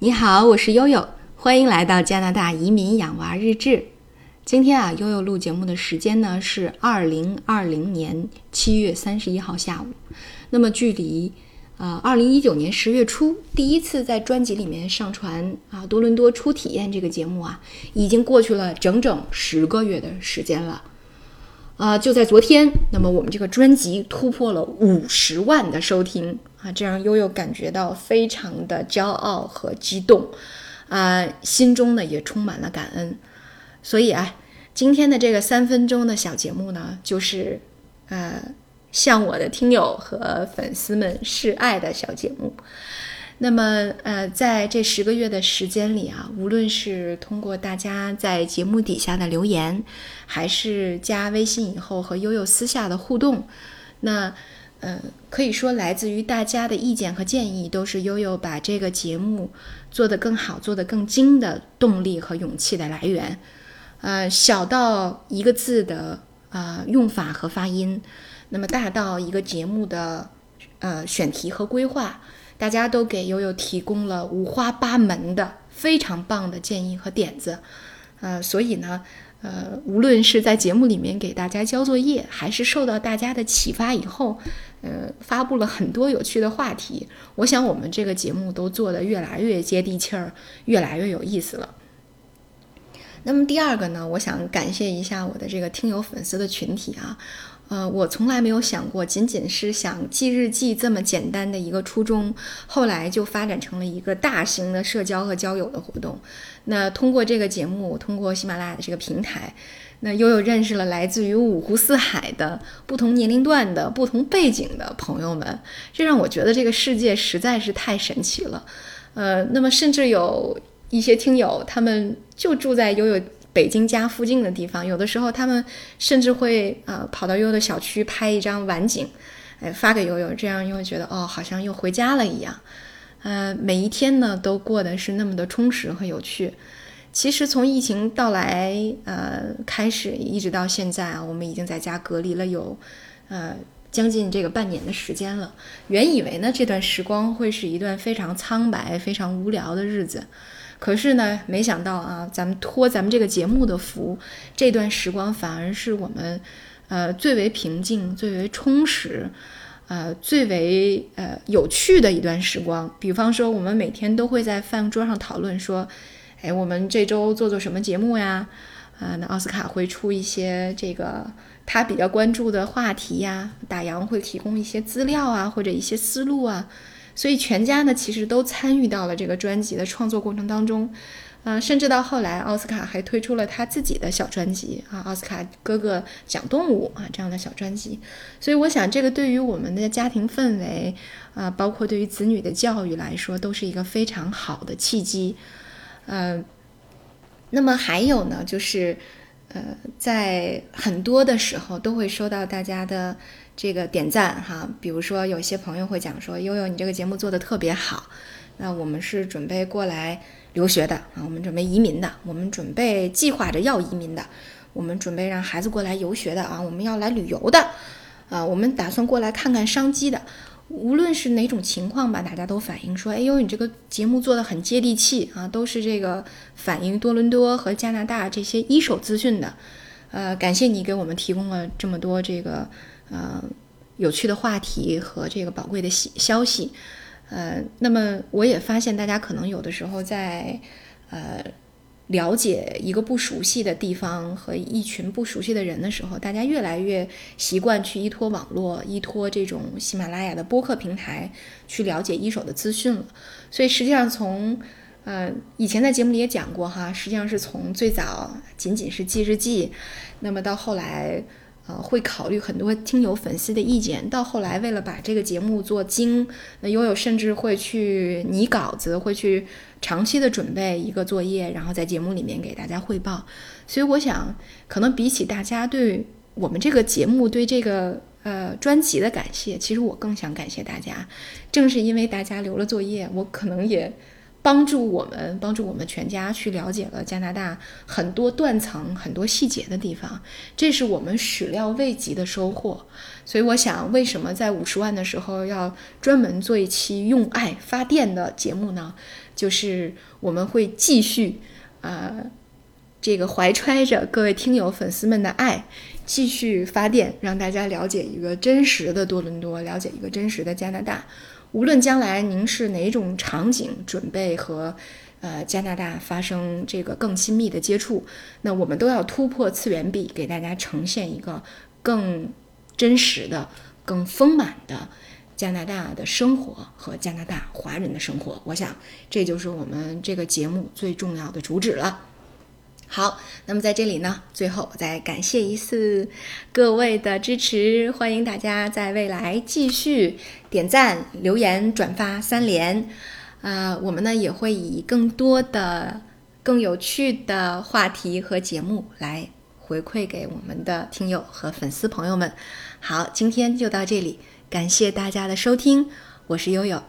你好，我是悠悠，欢迎来到加拿大移民养娃日志。今天啊，悠悠录节目的时间呢是二零二零年七月三十一号下午。那么距离啊二零一九年十月初第一次在专辑里面上传啊多伦多初体验这个节目啊，已经过去了整整十个月的时间了。啊，就在昨天，那么我们这个专辑突破了五十万的收听。啊，这让悠悠感觉到非常的骄傲和激动，啊，心中呢也充满了感恩。所以啊，今天的这个三分钟的小节目呢，就是呃向我的听友和粉丝们示爱的小节目。那么呃，在这十个月的时间里啊，无论是通过大家在节目底下的留言，还是加微信以后和悠悠私下的互动，那。嗯，可以说来自于大家的意见和建议，都是悠悠把这个节目做得更好、做得更精的动力和勇气的来源。呃，小到一个字的呃用法和发音，那么大到一个节目的呃选题和规划，大家都给悠悠提供了五花八门的非常棒的建议和点子。呃，所以呢。呃，无论是在节目里面给大家交作业，还是受到大家的启发以后，呃，发布了很多有趣的话题。我想我们这个节目都做得越来越接地气儿，越来越有意思了。那么第二个呢，我想感谢一下我的这个听友粉丝的群体啊。呃，我从来没有想过，仅仅是想记日记这么简单的一个初衷，后来就发展成了一个大型的社交和交友的活动。那通过这个节目，通过喜马拉雅的这个平台，那悠悠认识了来自于五湖四海的不同年龄段的不同背景的朋友们，这让我觉得这个世界实在是太神奇了。呃，那么甚至有一些听友，他们就住在悠悠。北京家附近的地方，有的时候他们甚至会呃跑到悠悠的小区拍一张晚景，哎发给悠悠，这样悠悠觉得哦好像又回家了一样，呃每一天呢都过得是那么的充实和有趣。其实从疫情到来呃开始一直到现在啊，我们已经在家隔离了有呃将近这个半年的时间了。原以为呢这段时光会是一段非常苍白、非常无聊的日子。可是呢，没想到啊，咱们托咱们这个节目的福，这段时光反而是我们，呃，最为平静、最为充实，呃，最为呃有趣的一段时光。比方说，我们每天都会在饭桌上讨论说，哎，我们这周做做什么节目呀？啊，那奥斯卡会出一些这个他比较关注的话题呀，大洋会提供一些资料啊，或者一些思路啊。所以全家呢，其实都参与到了这个专辑的创作过程当中，呃，甚至到后来，奥斯卡还推出了他自己的小专辑啊，奥斯卡哥哥讲动物啊这样的小专辑。所以我想，这个对于我们的家庭氛围啊，包括对于子女的教育来说，都是一个非常好的契机。嗯，那么还有呢，就是。呃，在很多的时候都会收到大家的这个点赞哈，比如说有些朋友会讲说，悠悠你这个节目做的特别好，那我们是准备过来留学的啊，我们准备移民的，我们准备计划着要移民的，我们准备让孩子过来游学的啊，我们要来旅游的。啊，我们打算过来看看商机的。无论是哪种情况吧，大家都反映说：“哎呦，你这个节目做的很接地气啊，都是这个反映多伦多和加拿大这些一手资讯的。”呃，感谢你给我们提供了这么多这个呃有趣的话题和这个宝贵的消消息。呃，那么我也发现大家可能有的时候在呃。了解一个不熟悉的地方和一群不熟悉的人的时候，大家越来越习惯去依托网络、依托这种喜马拉雅的播客平台去了解一手的资讯了。所以实际上从，呃，以前在节目里也讲过哈，实际上是从最早仅仅是记日记，那么到后来。呃，会考虑很多听友粉丝的意见。到后来，为了把这个节目做精，那悠悠甚至会去拟稿子，会去长期的准备一个作业，然后在节目里面给大家汇报。所以，我想，可能比起大家对我们这个节目、对这个呃专辑的感谢，其实我更想感谢大家。正是因为大家留了作业，我可能也帮助我们，帮助我们全家去了解了加拿大很多断层、很多细节的地方，这是我们始料未及的收获。所以，我想，为什么在五十万的时候要专门做一期用爱发电的节目呢？就是我们会继续，呃，这个怀揣着各位听友粉丝们的爱，继续发电，让大家了解一个真实的多伦多，了解一个真实的加拿大。无论将来您是哪种场景准备和，呃加拿大发生这个更亲密的接触，那我们都要突破次元壁，给大家呈现一个更真实的、更丰满的加拿大的生活和加拿大华人的生活。我想这就是我们这个节目最重要的主旨了。好，那么在这里呢，最后再感谢一次各位的支持，欢迎大家在未来继续点赞、留言、转发三连。啊，我们呢也会以更多的、更有趣的话题和节目来回馈给我们的听友和粉丝朋友们。好，今天就到这里，感谢大家的收听，我是悠悠。